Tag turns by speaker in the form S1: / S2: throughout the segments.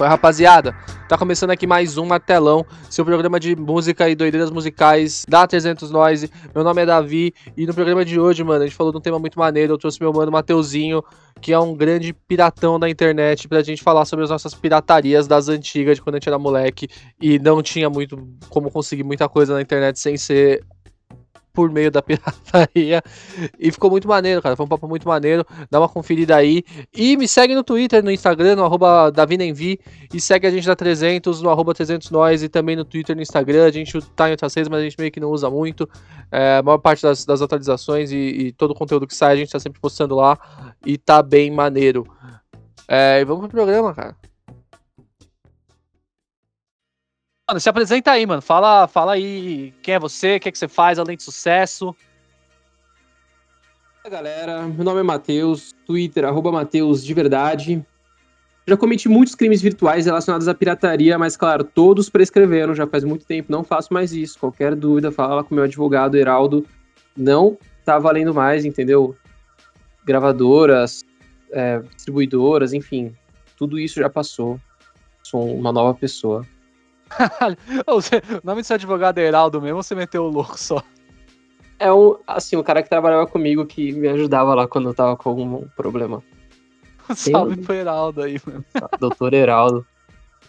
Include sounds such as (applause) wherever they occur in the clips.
S1: Oi, rapaziada. Tá começando aqui mais um Matelão, seu programa de música e doideiras musicais da 300 Noise. Meu nome é Davi e no programa de hoje, mano, a gente falou de um tema muito maneiro. Eu trouxe meu mano Mateuzinho, que é um grande piratão da internet, pra gente falar sobre as nossas piratarias das antigas, de quando a gente era moleque e não tinha muito como conseguir muita coisa na internet sem ser por meio da (laughs) pirataria. E ficou muito maneiro, cara. Foi um papo muito maneiro. Dá uma conferida aí. E me segue no Twitter, no Instagram, no arroba DaviNenvi. E segue a gente da 300, no arroba 300nós. E também no Twitter, no Instagram. A gente tá em outras redes, mas a gente meio que não usa muito. É, a maior parte das, das atualizações e, e, todo o conteúdo que sai, a gente tá sempre postando lá. E tá bem maneiro. É, e vamos pro programa, cara. Mano, se apresenta aí, mano. Fala, fala aí quem é você, o que, é que você faz além de sucesso.
S2: Fala galera, meu nome é Matheus, Twitter, arroba Matheus de verdade. Já cometi muitos crimes virtuais relacionados à pirataria, mas claro, todos prescreveram, já faz muito tempo, não faço mais isso. Qualquer dúvida, fala com meu advogado Heraldo. Não tá valendo mais, entendeu? Gravadoras, é, distribuidoras, enfim, tudo isso já passou. Sou uma nova pessoa. (laughs)
S1: o nome do seu advogado é Heraldo mesmo ou você meteu o louco só?
S2: É um, assim, o cara que trabalhava comigo que me ajudava lá quando eu tava com algum problema. (laughs)
S1: Salve pro Heraldo aí, mano.
S2: Doutor Heraldo.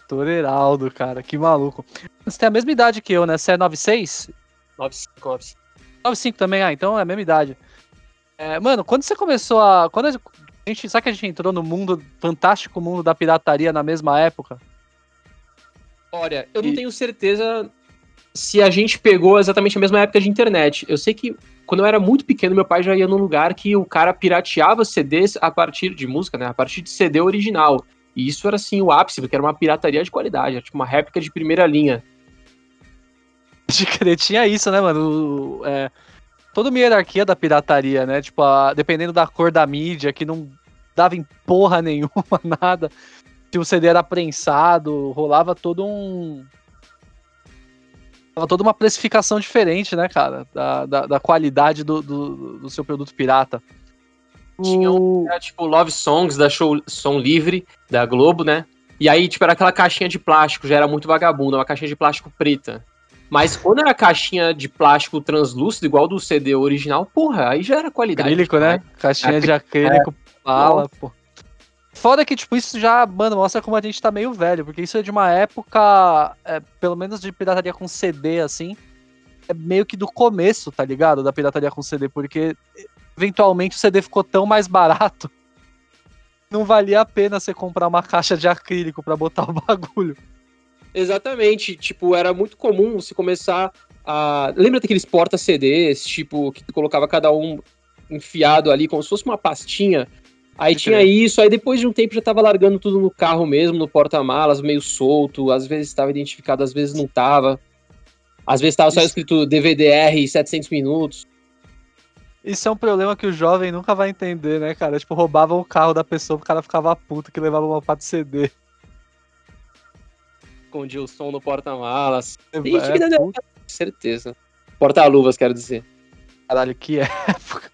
S1: Doutor Heraldo, cara, que maluco. Você tem a mesma idade que eu, né? Você é 96?
S2: 95, 95.
S1: 95 também, ah, então é a mesma idade. É, mano, quando você começou a. Quando a gente. Sabe que a gente entrou no mundo, fantástico mundo da pirataria na mesma época?
S2: Olha, eu e... não tenho certeza se a gente pegou exatamente a mesma época de internet. Eu sei que quando eu era muito pequeno, meu pai já ia num lugar que o cara pirateava CDs a partir de música, né? A partir de CD original. E isso era assim o ápice, porque era uma pirataria de qualidade, era tipo uma réplica de primeira linha. (laughs)
S1: Tinha isso, né, mano? É, toda uma hierarquia da pirataria, né? Tipo, a, dependendo da cor da mídia, que não dava em porra nenhuma, (laughs) nada se o CD era prensado, rolava todo um. toda uma precificação diferente, né, cara? Da, da, da qualidade do, do, do, seu produto pirata.
S2: Tinha um, tipo, Love Songs da Show Som Livre, da Globo, né? E aí, tipo, era aquela caixinha de plástico, já era muito vagabunda, uma caixinha de plástico preta. Mas quando era caixinha de plástico translúcido, igual do CD original, porra, aí já era qualidade.
S1: Acrílico, né? Caixinha de acrílico, é. fala, pô. Foda que, tipo, isso já, mano, mostra como a gente tá meio velho, porque isso é de uma época, é, pelo menos de pirataria com CD, assim, é meio que do começo, tá ligado? Da pirataria com CD, porque eventualmente o CD ficou tão mais barato, (laughs) não valia a pena você comprar uma caixa de acrílico para botar o bagulho.
S2: Exatamente, tipo, era muito comum você começar a. Lembra daqueles porta-CDs, tipo, que tu colocava cada um enfiado ali, como se fosse uma pastinha Aí tinha isso, aí depois de um tempo já tava largando tudo no carro mesmo, no porta-malas, meio solto, às vezes estava identificado, às vezes não tava. Às vezes tava só escrito DVDR 700 minutos.
S1: Isso é um problema que o jovem nunca vai entender, né, cara? Tipo, roubavam o carro da pessoa, o cara ficava puto que levava uma parte CD.
S2: Escondia o som no porta-malas. É, é, certeza. Porta-luvas, quero dizer.
S1: Caralho, que época.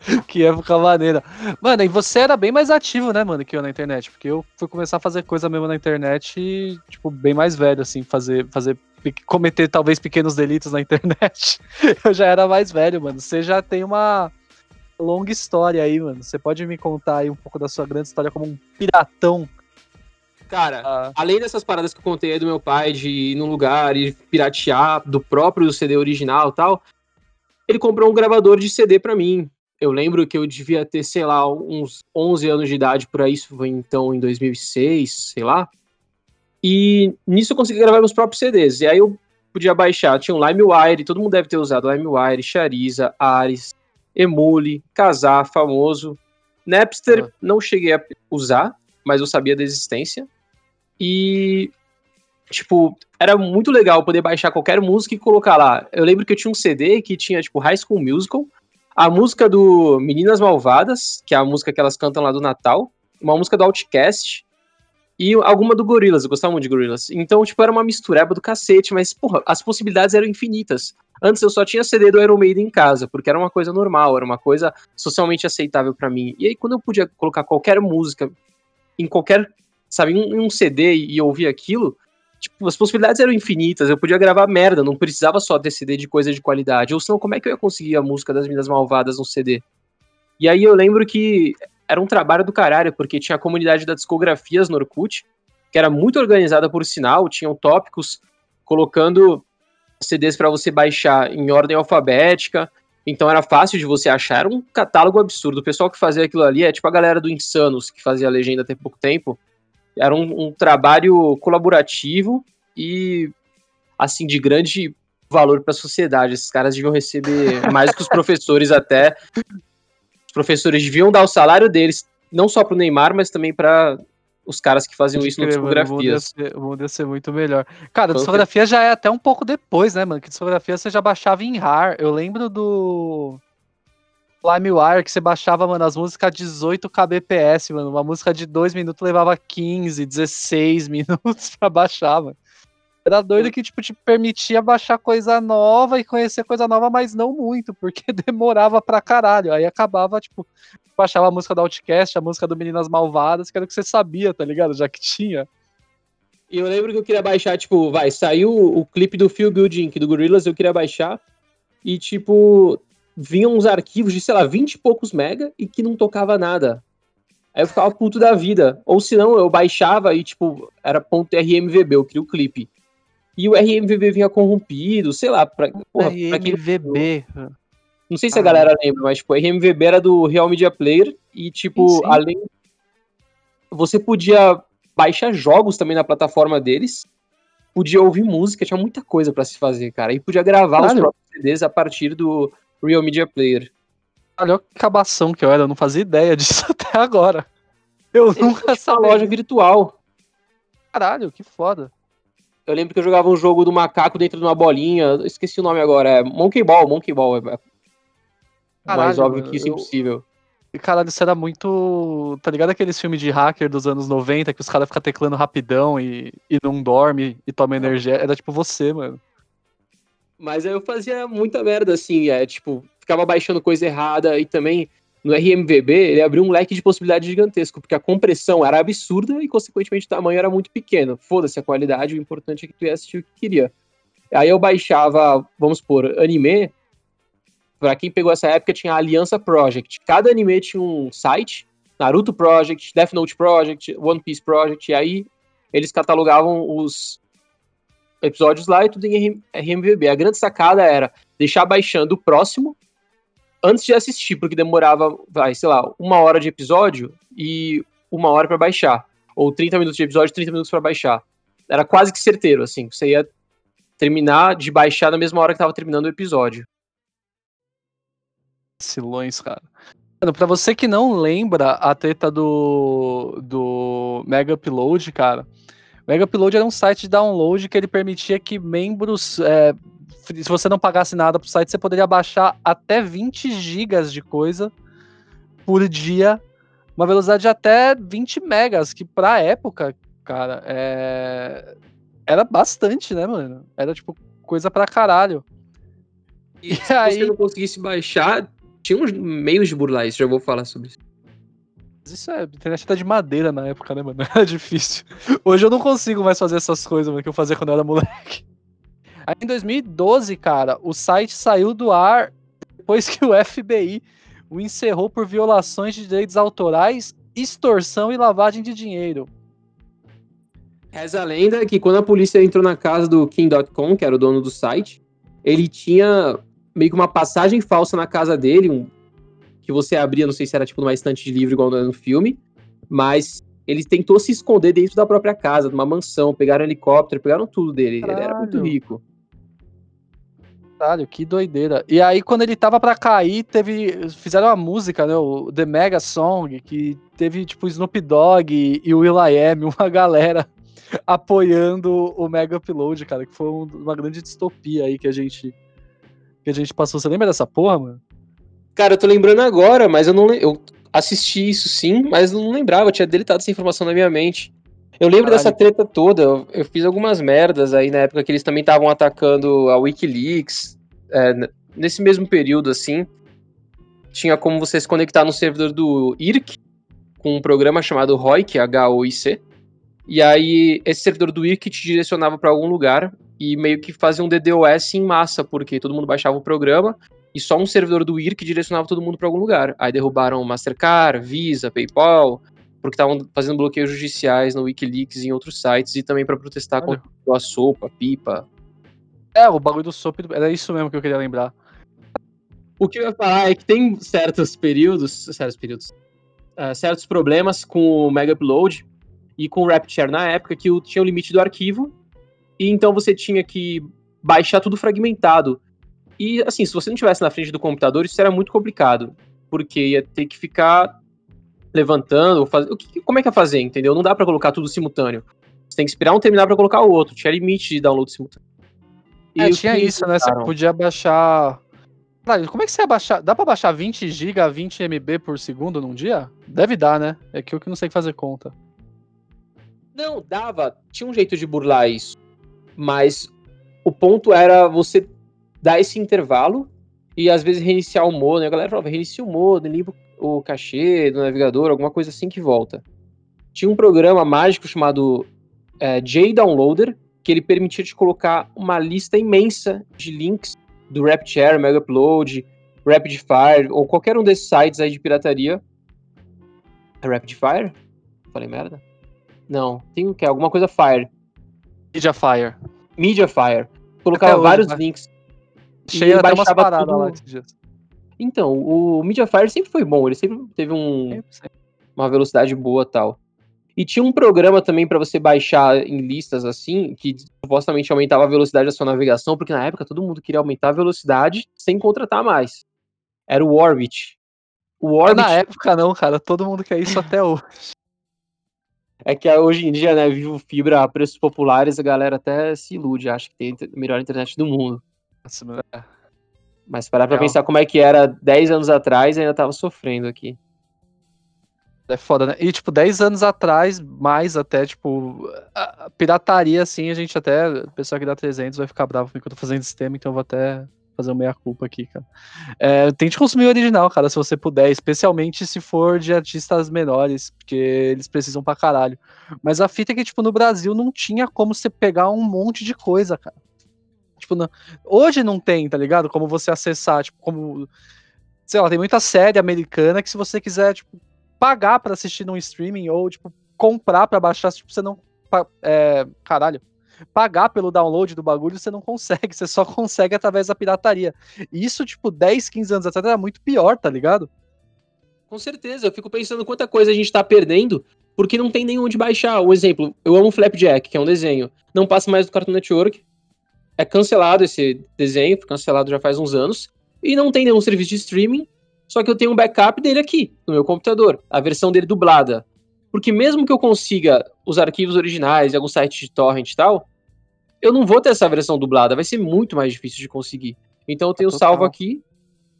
S1: (laughs) que época maneira. Mano, e você era bem mais ativo, né, mano, que eu na internet. Porque eu fui começar a fazer coisa mesmo na internet e, tipo, bem mais velho, assim, fazer, fazer cometer talvez pequenos delitos na (laughs) internet. eu já era mais velho, mano. Você já tem uma longa história aí, mano. Você pode me contar aí um pouco da sua grande história como um piratão?
S2: Cara, ah. além dessas paradas que eu contei aí do meu pai de ir num lugar e piratear do próprio CD original e tal, ele comprou um gravador de CD para mim. Eu lembro que eu devia ter, sei lá, uns 11 anos de idade por aí, isso foi então em 2006, sei lá. E nisso eu consegui gravar meus próprios CDs. E aí eu podia baixar, tinha um LimeWire, todo mundo deve ter usado LimeWire, Chariza, Ares, Emule, Casar, famoso. Napster ah. não cheguei a usar, mas eu sabia da existência. E tipo, era muito legal poder baixar qualquer música e colocar lá. Eu lembro que eu tinha um CD que tinha, tipo, High School Musical, a música do Meninas Malvadas, que é a música que elas cantam lá do Natal, uma música do Outcast e alguma do Gorillaz, eu gostava muito de Gorillaz. Então, tipo, era uma mistureba do cacete, mas, porra, as possibilidades eram infinitas. Antes eu só tinha CD do Iron Maiden em casa, porque era uma coisa normal, era uma coisa socialmente aceitável para mim. E aí, quando eu podia colocar qualquer música em qualquer sabe, em um CD e ouvir aquilo, tipo, as possibilidades eram infinitas. Eu podia gravar merda, não precisava só ter CD de coisa de qualidade. Ou senão, como é que eu ia conseguir a música das Minas Malvadas no CD? E aí eu lembro que era um trabalho do caralho, porque tinha a comunidade das discografias no Orkut, que era muito organizada por sinal, tinham tópicos colocando CDs para você baixar em ordem alfabética, então era fácil de você achar, era um catálogo absurdo. O pessoal que fazia aquilo ali é tipo a galera do Insanos, que fazia a legenda até pouco tempo. Era um, um trabalho colaborativo e, assim, de grande valor para a sociedade. Esses caras deviam receber (laughs) mais que os professores até. Os professores deviam dar o salário deles, não só para o Neymar, mas também para os caras que faziam isso no discografias.
S1: O mundo ia ser muito melhor. Cara, a discografia já é até um pouco depois, né, mano? Que discografia você já baixava em RAR. Eu lembro do LimeWire que você baixava, mano, as músicas a 18 kbps, mano. Uma música de 2 minutos levava 15, 16 (laughs) minutos pra baixar, mano. Era doido que, tipo, te permitia baixar coisa nova e conhecer coisa nova, mas não muito, porque (laughs) demorava pra caralho. Aí acabava, tipo, baixava a música do Outcast, a música do Meninas Malvadas, que era o que você sabia, tá ligado? Já que tinha.
S2: E eu lembro que eu queria baixar, tipo, vai, saiu o clipe do Feel Good Inc. do Gorillaz, eu queria baixar. E, tipo, vinham uns arquivos de, sei lá, 20 e poucos mega e que não tocava nada. Aí eu ficava puto da vida. Ou senão eu baixava e, tipo, era ponto .rmvb, eu queria o clipe. E o RMVB vinha corrompido, sei lá, pra,
S1: porra, RMVB.
S2: Pra quem... Não sei se a galera lembra, mas tipo, o RMVB era do Real Media Player e tipo, sim, sim. além você podia baixar jogos também na plataforma deles, podia ouvir música, tinha muita coisa para se fazer, cara, e podia gravar Caralho. os próprios CDs a partir do Real Media Player.
S1: Olha que acabação que eu era, eu não fazia ideia (laughs) disso até agora. Eu nunca
S2: sabia. loja virtual.
S1: Caralho, que foda.
S2: Eu lembro que eu jogava um jogo do macaco dentro de uma bolinha. Esqueci o nome agora. É Monkey Ball, Monkey Ball. É Caralho, mais óbvio que isso é impossível.
S1: Caralho, isso era muito. Tá ligado aqueles filmes de hacker dos anos 90 que os caras ficam teclando rapidão e, e não dorme e toma energia? Era tipo você, mano.
S2: Mas aí eu fazia muita merda, assim, é tipo, ficava baixando coisa errada e também no RMVB, ele abriu um leque de possibilidades gigantesco, porque a compressão era absurda e, consequentemente, o tamanho era muito pequeno. Foda-se a qualidade, o importante é que tu ia assistir o que queria. Aí eu baixava, vamos supor, anime. Pra quem pegou essa época, tinha a Aliança Project. Cada anime tinha um site, Naruto Project, Death Note Project, One Piece Project, e aí eles catalogavam os episódios lá e tudo em RMVB. A grande sacada era deixar baixando o próximo antes de assistir, porque demorava, vai, sei lá, uma hora de episódio e uma hora para baixar. Ou 30 minutos de episódio, 30 minutos para baixar. Era quase que certeiro, assim. Você ia terminar de baixar na mesma hora que tava terminando o episódio.
S1: Silões, cara. Mano, pra você que não lembra a treta do, do Mega Upload, cara, o Mega Upload era um site de download que ele permitia que membros é, se você não pagasse nada pro site, você poderia baixar até 20 gigas de coisa por dia, uma velocidade de até 20 megas, que pra época, cara, é... era bastante, né, mano? Era tipo coisa pra caralho.
S2: E, e se aí... você não conseguisse baixar, tinha uns meios de burlar isso, já vou falar sobre isso.
S1: Isso é, a internet tá de madeira na época, né, mano? (laughs) Era difícil. Hoje eu não consigo mais fazer essas coisas, mano, que eu fazia quando eu era moleque. Aí em 2012, cara, o site saiu do ar depois que o FBI o encerrou por violações de direitos autorais, extorsão e lavagem de dinheiro.
S2: Reza a lenda que quando a polícia entrou na casa do King.com, que era o dono do site, ele tinha meio que uma passagem falsa na casa dele, um, que você abria, não sei se era tipo numa estante de livro igual no filme, mas ele tentou se esconder dentro da própria casa, de uma mansão, pegaram um helicóptero, pegaram tudo dele. Caralho. Ele era muito rico.
S1: Caralho, que doideira. E aí, quando ele tava pra cair, teve. Fizeram uma música, né? O The Mega Song, que teve, tipo, Snoop Dogg e o Will.i.am, (laughs) uma galera apoiando o Mega Upload, cara, que foi uma grande distopia aí que a gente que a gente passou. Você lembra dessa porra, mano?
S2: Cara, eu tô lembrando agora, mas eu não eu assisti isso sim, mas não lembrava, eu tinha deletado essa informação na minha mente. Eu lembro Caralho. dessa treta toda, eu, eu, fiz algumas merdas aí na época que eles também estavam atacando a Wikileaks. É, nesse mesmo período, assim, tinha como você se conectar no servidor do IRC com um programa chamado ROIC, H-O-I-C. E aí, esse servidor do IRC te direcionava para algum lugar e meio que fazia um DDoS em massa, porque todo mundo baixava o programa e só um servidor do IRC direcionava todo mundo para algum lugar. Aí derrubaram Mastercard, Visa, PayPal, porque estavam fazendo bloqueios judiciais no Wikileaks e em outros sites e também para protestar Olha. contra a sopa, pipa.
S1: É, o bagulho do sopa era isso mesmo que eu queria lembrar.
S2: O que eu ia falar é que tem certos períodos, certos períodos, uh, certos problemas com o Mega Upload e com o RapidShare na época que tinha o limite do arquivo, e então você tinha que baixar tudo fragmentado. E assim, se você não estivesse na frente do computador, isso era muito complicado, porque ia ter que ficar levantando, fazer, o que, como é que ia fazer, entendeu? Não dá para colocar tudo simultâneo. Você tem que esperar um terminar para colocar o outro, tinha limite de download simultâneo.
S1: E é, tinha isso, né? Você podia baixar como é que você ia baixar? Dá pra baixar 20 GB a 20 MB por segundo num dia? Deve dar, né? É que eu que não sei fazer conta.
S2: Não, dava. Tinha um jeito de burlar isso. Mas o ponto era você dar esse intervalo e às vezes reiniciar o modo. Né? A galera falava, reinicia o modo, limpa o cachê do navegador, alguma coisa assim que volta. Tinha um programa mágico chamado é, JDownloader, que ele permitia te colocar uma lista imensa de links do RapidShare, Mega Upload, RapidFire, ou qualquer um desses sites aí de pirataria. É RapidFire? Falei merda? Não, tem o que? Alguma coisa Fire.
S1: Mediafire.
S2: Mediafire. Colocava vários links.
S1: Cheia até umas paradas tudo... lá.
S2: Então, o Mediafire sempre foi bom, ele sempre teve um, uma velocidade boa tal. E tinha um programa também para você baixar em listas assim, que supostamente aumentava a velocidade da sua navegação, porque na época todo mundo queria aumentar a velocidade sem contratar mais. Era o Orbit.
S1: O Orbit... Na época não, cara, todo mundo quer isso até hoje.
S2: É que hoje em dia, né, vivo fibra a preços populares, a galera até se ilude, acha que tem a melhor internet do mundo. Nossa, é. Mas parar pra pensar como é que era 10 anos atrás, ainda tava sofrendo aqui.
S1: É foda, né? E, tipo, 10 anos atrás, mais até, tipo, a pirataria, assim, a gente até, o pessoal aqui da 300 vai ficar bravo porque eu tô fazendo esse tema, então eu vou até fazer uma meia-culpa aqui, cara. É, tente consumir o original, cara, se você puder, especialmente se for de artistas menores, porque eles precisam pra caralho. Mas a fita é que, tipo, no Brasil não tinha como você pegar um monte de coisa, cara. Tipo, não... hoje não tem, tá ligado? Como você acessar, tipo, como. Sei lá, tem muita série americana que se você quiser, tipo, pagar para assistir num streaming ou, tipo, comprar para baixar, tipo, você não. É, caralho pagar pelo download do bagulho, você não consegue, (laughs) você só consegue através da pirataria. E isso, tipo, 10, 15 anos atrás era muito pior, tá ligado?
S2: Com certeza, eu fico pensando quanta coisa a gente tá perdendo porque não tem nenhum de baixar. Um exemplo, eu amo Flapjack, que é um desenho. Não passa mais do Cartoon Network. É cancelado esse desenho, foi cancelado já faz uns anos. E não tem nenhum serviço de streaming. Só que eu tenho um backup dele aqui, no meu computador. A versão dele dublada. Porque mesmo que eu consiga os arquivos originais de algum site de torrent e tal, eu não vou ter essa versão dublada, vai ser muito mais difícil de conseguir. Então eu tenho salvo aqui,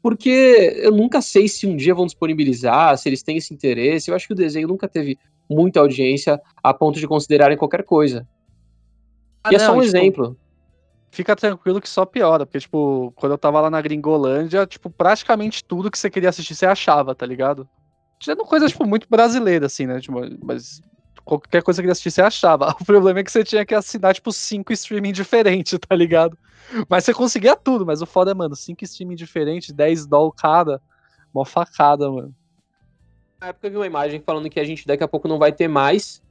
S2: porque eu nunca sei se um dia vão disponibilizar, se eles têm esse interesse. Eu acho que o desenho nunca teve muita audiência a ponto de considerarem qualquer coisa. Ah, e não, é só um tipo, exemplo.
S1: Fica tranquilo que só piora, porque, tipo, quando eu tava lá na Gringolândia, tipo, praticamente tudo que você queria assistir você achava, tá ligado? Sendo coisa, tipo, muito brasileira, assim, né? Tipo, mas qualquer coisa que ele assistisse, você achava. (laughs) O problema é que você tinha que assinar, tipo, cinco streaming diferentes, tá ligado? Mas você conseguia tudo, mas o foda é, mano, cinco streaming diferentes, 10 doll cada, mó facada, mano.
S2: Na época eu vi uma imagem falando que a gente daqui a pouco não vai ter mais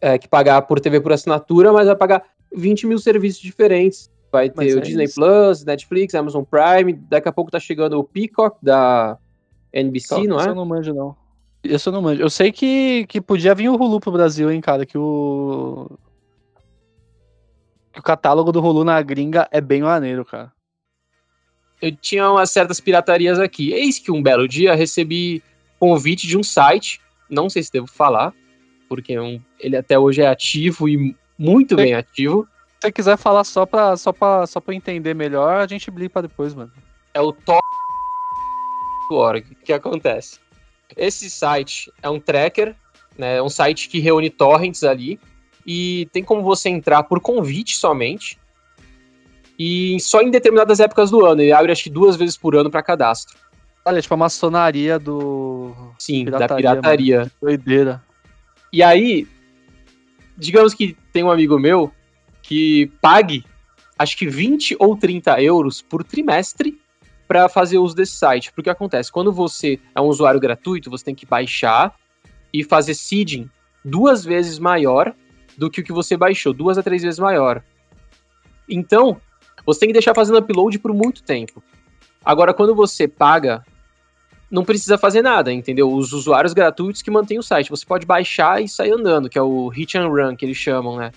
S2: é, que pagar por TV por assinatura, mas vai pagar 20 mil serviços diferentes. Vai ter mas o é Disney isso. Plus, Netflix, Amazon Prime, daqui a pouco tá chegando o Peacock da NBC, não é?
S1: Eu não manjo, não. Eu não manjo. Eu sei que, que podia vir o Hulu pro Brasil, hein, cara, que o. Que o catálogo do Hulu na gringa é bem maneiro, cara.
S2: Eu tinha umas certas piratarias aqui. Eis que um belo dia recebi convite de um site, não sei se devo falar, porque é um, ele até hoje é ativo e muito bem ativo.
S1: Se você quiser falar só pra, só, pra, só pra entender melhor, a gente blipa depois, mano.
S2: É o top.org. O que acontece? Esse site é um tracker, né? É um site que reúne torrents ali. E tem como você entrar por convite somente. E só em determinadas épocas do ano. Ele abre acho que duas vezes por ano para cadastro.
S1: Olha, tipo a maçonaria do.
S2: Sim, pirataria, da pirataria.
S1: Mano. Doideira.
S2: E aí, digamos que tem um amigo meu que pague acho que 20 ou 30 euros por trimestre para fazer uso desse site. Porque acontece, quando você é um usuário gratuito, você tem que baixar e fazer seeding duas vezes maior do que o que você baixou, duas a três vezes maior. Então, você tem que deixar fazendo upload por muito tempo. Agora, quando você paga, não precisa fazer nada, entendeu? Os usuários gratuitos que mantêm o site. Você pode baixar e sair andando, que é o hit and run que eles chamam, né?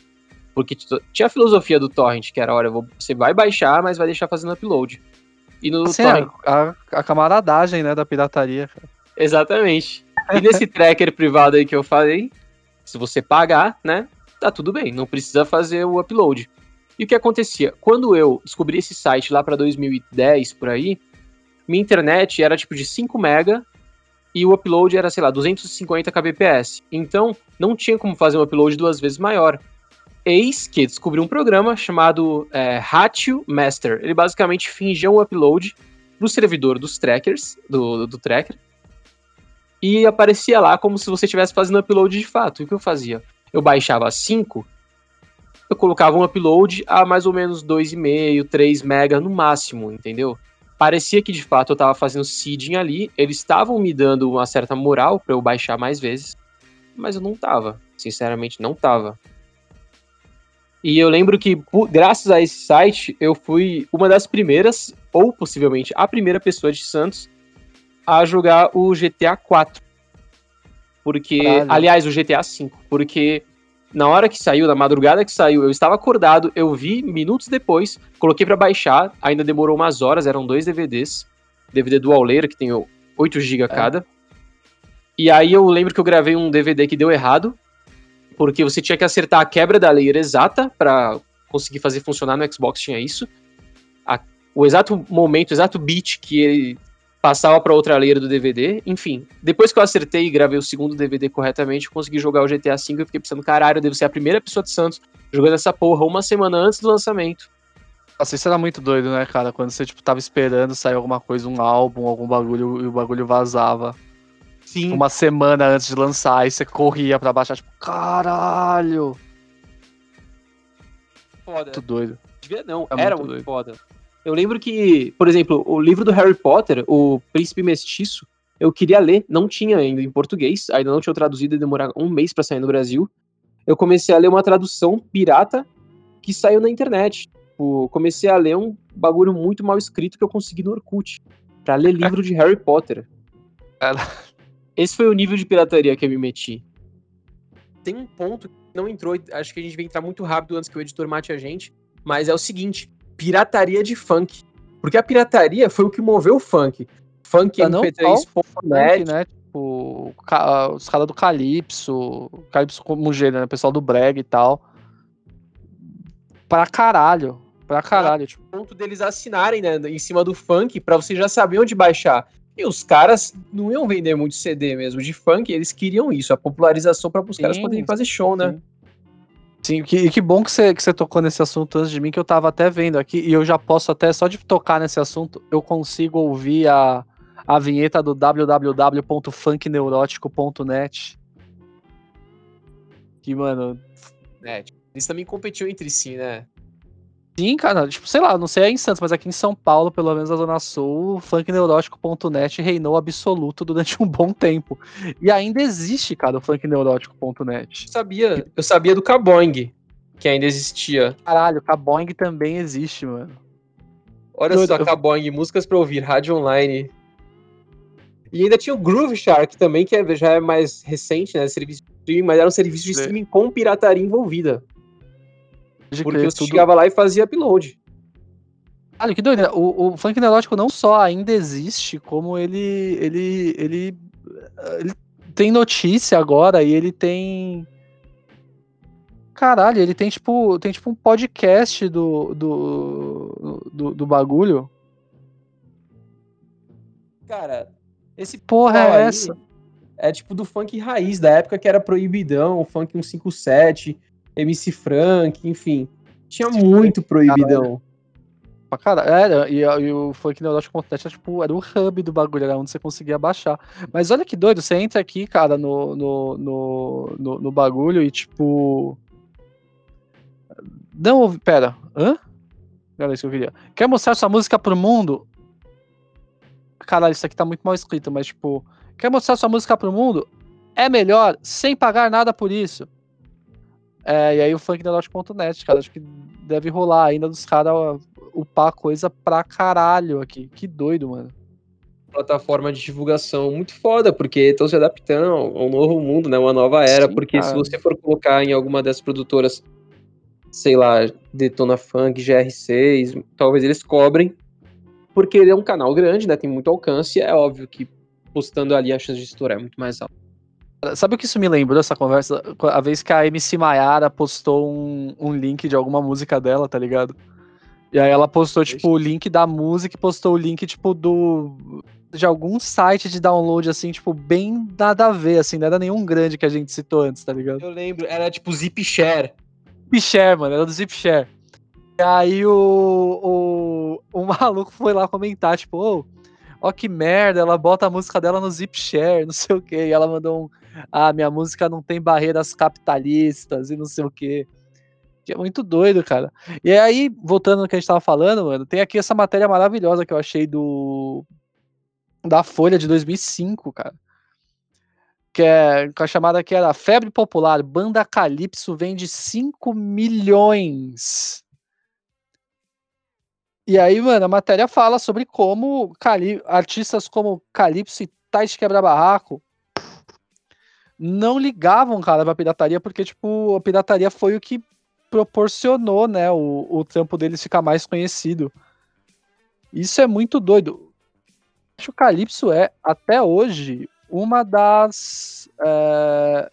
S2: Porque tinha a filosofia do torrent, que era, olha, você vai baixar, mas vai deixar fazendo upload.
S1: E no assim, torrent... a, a, camaradagem, né, da pirataria. Cara.
S2: Exatamente. E nesse (laughs) tracker privado aí que eu falei, se você pagar, né, tá tudo bem, não precisa fazer o upload. E o que acontecia? Quando eu descobri esse site lá para 2010 por aí, minha internet era tipo de 5 mega e o upload era, sei lá, 250 kbps. Então, não tinha como fazer um upload duas vezes maior. Eis que descobri um programa chamado é, Ratio Master. Ele basicamente fingia um upload pro servidor dos trackers, do, do, do tracker, e aparecia lá como se você estivesse fazendo upload de fato. E o que eu fazia? Eu baixava 5, eu colocava um upload a mais ou menos 2,5, 3 mega no máximo, entendeu? Parecia que de fato eu estava fazendo seeding ali, eles estavam me dando uma certa moral para eu baixar mais vezes, mas eu não tava, sinceramente não tava. E eu lembro que, graças a esse site, eu fui uma das primeiras, ou possivelmente a primeira pessoa de Santos, a jogar o GTA 4. Porque. Caralho. Aliás, o GTA 5. Porque na hora que saiu, na madrugada que saiu, eu estava acordado, eu vi minutos depois, coloquei para baixar, ainda demorou umas horas, eram dois DVDs. DVD dual layer, que tem 8 GB é. cada. E aí eu lembro que eu gravei um DVD que deu errado, porque você tinha que acertar a quebra da layer exata para conseguir fazer funcionar no Xbox, tinha isso. A, o exato momento, o exato bit que ele passava para outra layer do DVD. Enfim, depois que eu acertei e gravei o segundo DVD corretamente, eu consegui jogar o GTA V e fiquei pensando, caralho, eu devo ser a primeira pessoa de Santos jogando essa porra uma semana antes do lançamento.
S1: Nossa, isso era muito doido, né, cara? Quando você, tipo, tava esperando sair alguma coisa, um álbum, algum bagulho, e o bagulho vazava. Sim. Uma semana antes de lançar, e você corria pra baixar, tipo, caralho!
S2: Foda.
S1: Muito doido.
S2: Devia não, é era muito, muito foda. Eu lembro que, por exemplo, o livro do Harry Potter, O Príncipe Mestiço, eu queria ler, não tinha ainda em português, ainda não tinha traduzido e demorar um mês para sair no Brasil. Eu comecei a ler uma tradução pirata que saiu na internet. Tipo, comecei a ler um bagulho muito mal escrito que eu consegui no Orkut, para ler livro de Harry Potter. (laughs) Esse foi o nível de pirataria que eu me meti. Tem um ponto que não entrou, acho que a gente vai entrar muito rápido antes que o editor mate a gente, mas é o seguinte: pirataria de funk. Porque a pirataria foi o que moveu o funk. Funk
S1: MP3.net, né? Tipo, os caras do Calypso, Calypso como gênero, né? Pessoal do Breg e tal. Pra caralho. Pra caralho. Tipo.
S2: ponto deles assinarem, né? Em cima do funk, pra você já saber onde baixar. E os caras não iam vender muito CD mesmo de funk, eles queriam isso, a popularização para os caras poderem fazer show, né?
S1: Sim. Sim, que, que bom que você, que você tocou nesse assunto antes de mim, que eu tava até vendo aqui, e eu já posso até, só de tocar nesse assunto, eu consigo ouvir a, a vinheta do www.funkneurótico.net. Que, mano.
S2: É, eles também competiam entre si, né?
S1: Sim, cara, tipo, sei lá, não sei aí em Santos, mas aqui em São Paulo, pelo menos na Zona Sul, o funkneurótico.net reinou absoluto durante um bom tempo. E ainda existe, cara, o funkneurótico.net.
S2: Eu sabia, eu sabia do Caboing, que ainda existia.
S1: Caralho, o Caboing também existe, mano.
S2: Olha Doido, só, eu... Caboing, músicas pra ouvir, rádio online. E ainda tinha o Groove Shark também, que é, já é mais recente, né? Serviço de streaming, mas era um serviço de streaming com pirataria envolvida. De porque você tudo... chegava lá e fazia upload.
S1: Olha, que doido. Né? O, o funk nelógico não só ainda existe, como ele, ele, ele, ele tem notícia agora e ele tem. Caralho, ele tem tipo, tem tipo um podcast do, do, do, do bagulho.
S2: Cara, esse porra é essa? É tipo do funk raiz, da época que era proibidão, o funk 157, MC Frank, enfim. Tinha muito proibidão.
S1: Pra caralho. Era, e, e o Funk Neurótico.net era, tipo, era o hub do bagulho, era onde você conseguia baixar. Mas olha que doido, você entra aqui, cara, no, no, no, no, no bagulho e, tipo. Não ouvi. Pera. Hã? Não era isso que eu queria. Quer mostrar sua música pro mundo? Caralho, isso aqui tá muito mal escrito, mas tipo. Quer mostrar sua música pro mundo? É melhor sem pagar nada por isso. É, e aí o funknedot.net, cara, acho que deve rolar ainda dos caras upar coisa pra caralho aqui. Que doido, mano.
S2: Plataforma de divulgação muito foda, porque estão se adaptando a um novo mundo, né? Uma nova era. Sim, porque cara. se você for colocar em alguma dessas produtoras, sei lá, Detona Funk, GR6, talvez eles cobrem. Porque ele é um canal grande, né? Tem muito alcance, e é óbvio que postando ali a chance de estourar é muito mais alta.
S1: Sabe o que isso me lembrou, essa conversa? A vez que a MC Maiara postou um, um link de alguma música dela, tá ligado? E aí ela postou, tipo, o link da música e postou o link, tipo, do. De algum site de download, assim, tipo, bem nada a ver, assim, não era nenhum grande que a gente citou antes, tá ligado?
S2: Eu lembro, era tipo Zipshare.
S1: Zipshare, mano, era do Zipshare. E aí o, o, o (laughs) maluco foi lá comentar, tipo, ô, oh, ó que merda, ela bota a música dela no Zipshare, não sei o que. E ela mandou um, ah, minha música não tem barreiras capitalistas e não sei o que. É muito doido, cara. E aí, voltando no que a gente tava falando, mano, tem aqui essa matéria maravilhosa que eu achei do. Da Folha de 2005, cara. Que é com a chamada que era Febre Popular, Banda Calypso vende 5 milhões. E aí, mano, a matéria fala sobre como Cali artistas como Calypso e Tais Quebra Barraco não ligavam, cara, pra pirataria, porque, tipo, a pirataria foi o que proporcionou, né, o, o trampo deles ficar mais conhecido. Isso é muito doido. Acho que o Calypso é, até hoje, uma das. É,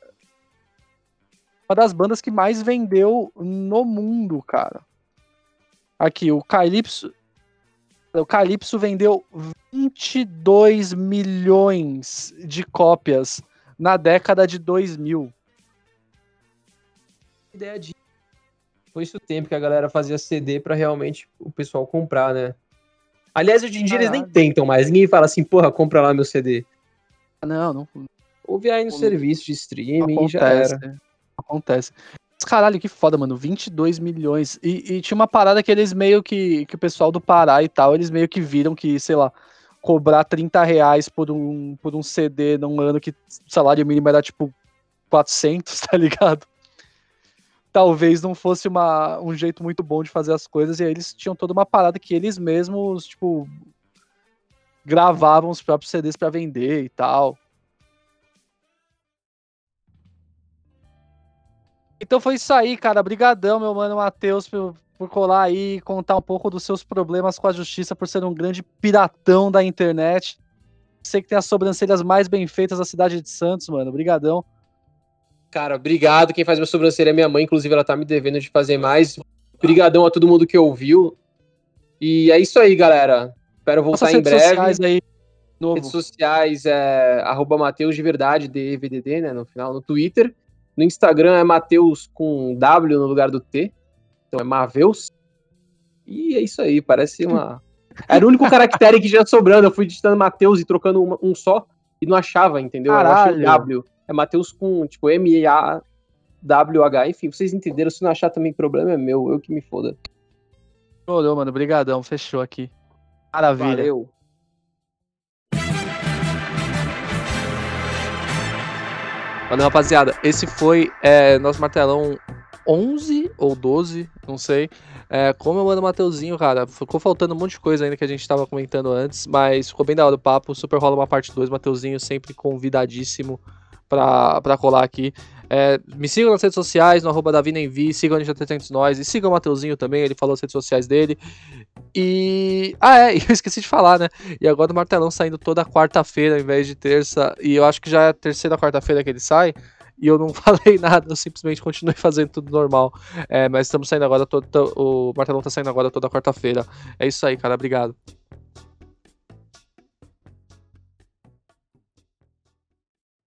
S1: uma das bandas que mais vendeu no mundo, cara. Aqui, o Calypso. O Calypso vendeu 22 milhões de cópias na década de 2000.
S2: Ideia de foi isso o tempo que a galera fazia CD para realmente o pessoal comprar, né? Aliás, hoje em dia eles nem tentam mais. Ninguém fala assim, porra, compra lá meu CD.
S1: Não, não.
S2: Ouve aí no serviço de streaming e já era.
S1: Acontece. Caralho, que foda, mano. 22 milhões. E, e, tinha uma parada que eles meio que. Que o pessoal do Pará e tal, eles meio que viram que, sei lá, cobrar 30 reais por um, por um CD num ano que o salário mínimo era tipo 400, (laughs) tá ligado? Talvez não fosse uma, um jeito muito bom de fazer as coisas, e aí eles tinham toda uma parada que eles mesmos, tipo, gravavam os próprios CDs para vender e tal. Então foi isso aí, cara. Brigadão, meu mano Matheus, por, por colar aí e contar um pouco dos seus problemas com a justiça por ser um grande piratão da internet. Você que tem as sobrancelhas mais bem feitas da cidade de Santos, mano. Brigadão.
S2: Cara, obrigado. Quem faz minha sobrancelha é minha mãe, inclusive ela tá me devendo de fazer mais. Obrigadão a todo mundo que ouviu. E é isso aí, galera. Espero voltar em breve. Sociais aí, novo. Redes sociais é arroba Mateus de Verdade, DVDD, né? No final, no Twitter. No Instagram é Mateus com W no lugar do T. Então é Maveus. E é isso aí, parece uma. (laughs) Era o único caractere que já sobrando. Eu fui digitando Mateus e trocando um, um, só e não achava, entendeu?
S1: Caralho.
S2: Eu achei W. É Mateus com, tipo, M-A-W-H. Enfim, vocês entenderam. Se não achar também problema é meu. Eu que me foda.
S1: Olhou, mano. Obrigadão. Fechou aqui. Maravilha.
S2: Valeu.
S1: Valeu, rapaziada. Esse foi é, nosso martelão 11 ou 12, não sei. É, como eu mando o Mateuzinho, cara, ficou faltando um monte de coisa ainda que a gente tava comentando antes, mas ficou bem da hora o papo. Super rola uma parte 2. Mateuzinho sempre convidadíssimo pra, pra colar aqui. É, me sigam nas redes sociais, no arroba DaviNenvi, sigam o Ninja 300 Nós e sigam o Mateuzinho também, ele falou as redes sociais dele. E. Ah, é, (laughs) eu esqueci de falar, né? E agora o Martelão saindo toda quarta-feira ao invés de terça, e eu acho que já é terceira quarta-feira que ele sai e eu não (laughs) falei nada, eu simplesmente continuei fazendo tudo normal. É, mas estamos saindo agora, todo, o Martelão tá saindo agora toda quarta-feira. É isso aí, cara, obrigado.